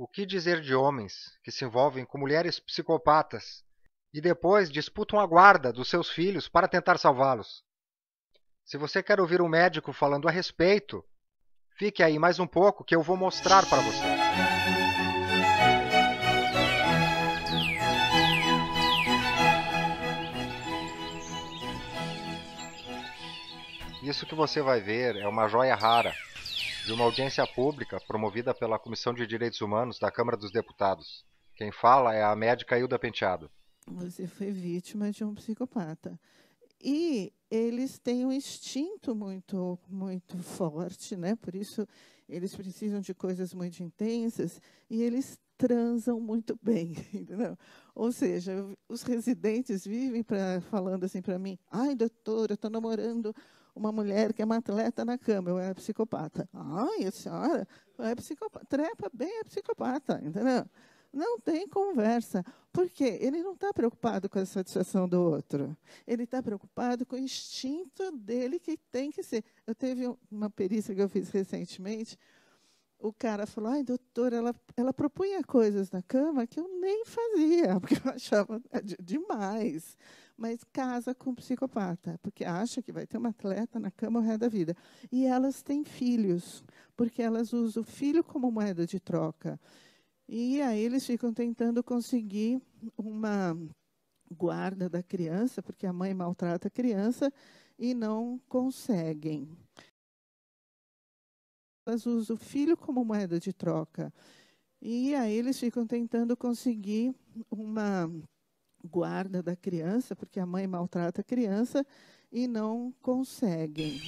O que dizer de homens que se envolvem com mulheres psicopatas e depois disputam a guarda dos seus filhos para tentar salvá-los? Se você quer ouvir um médico falando a respeito, fique aí mais um pouco que eu vou mostrar para você. Isso que você vai ver é uma joia rara de uma audiência pública promovida pela Comissão de Direitos Humanos da Câmara dos Deputados. Quem fala é a médica Hilda Penteado. Você foi vítima de um psicopata. E eles têm um instinto muito, muito forte, né? Por isso eles precisam de coisas muito intensas e eles transam muito bem, entendeu? Ou seja, os residentes vivem pra, falando assim para mim: "Ai, doutora, eu estou namorando uma mulher que é uma atleta na cama, eu era psicopata. Ai, a senhora é psicopata. Trepa bem é psicopata, entendeu? Não tem conversa. Por quê? Ele não está preocupado com a satisfação do outro. Ele está preocupado com o instinto dele que tem que ser. Eu teve uma perícia que eu fiz recentemente. O cara falou, ai, doutora, ela, ela propunha coisas na cama que eu nem fazia, porque eu achava demais mas casa com um psicopata, porque acha que vai ter uma atleta na cama o resto da vida. E elas têm filhos, porque elas usam o filho como moeda de troca. E aí eles ficam tentando conseguir uma guarda da criança, porque a mãe maltrata a criança e não conseguem. Elas usam o filho como moeda de troca. E aí eles ficam tentando conseguir uma guarda da criança, porque a mãe maltrata a criança e não conseguem.